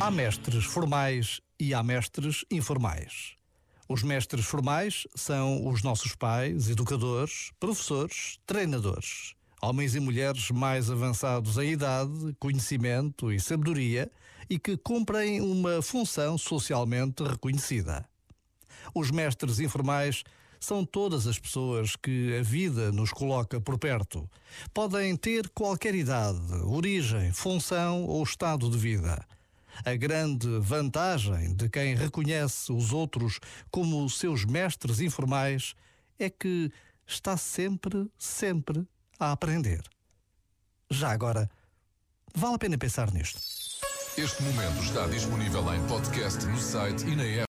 Há mestres formais e há mestres informais. Os mestres formais são os nossos pais, educadores, professores, treinadores. Homens e mulheres mais avançados em idade, conhecimento e sabedoria e que cumprem uma função socialmente reconhecida. Os mestres informais são todas as pessoas que a vida nos coloca por perto. Podem ter qualquer idade, origem, função ou estado de vida. A grande vantagem de quem reconhece os outros como seus mestres informais é que está sempre, sempre a aprender. Já agora, vale a pena pensar nisto. Este momento está disponível em podcast no site e na app.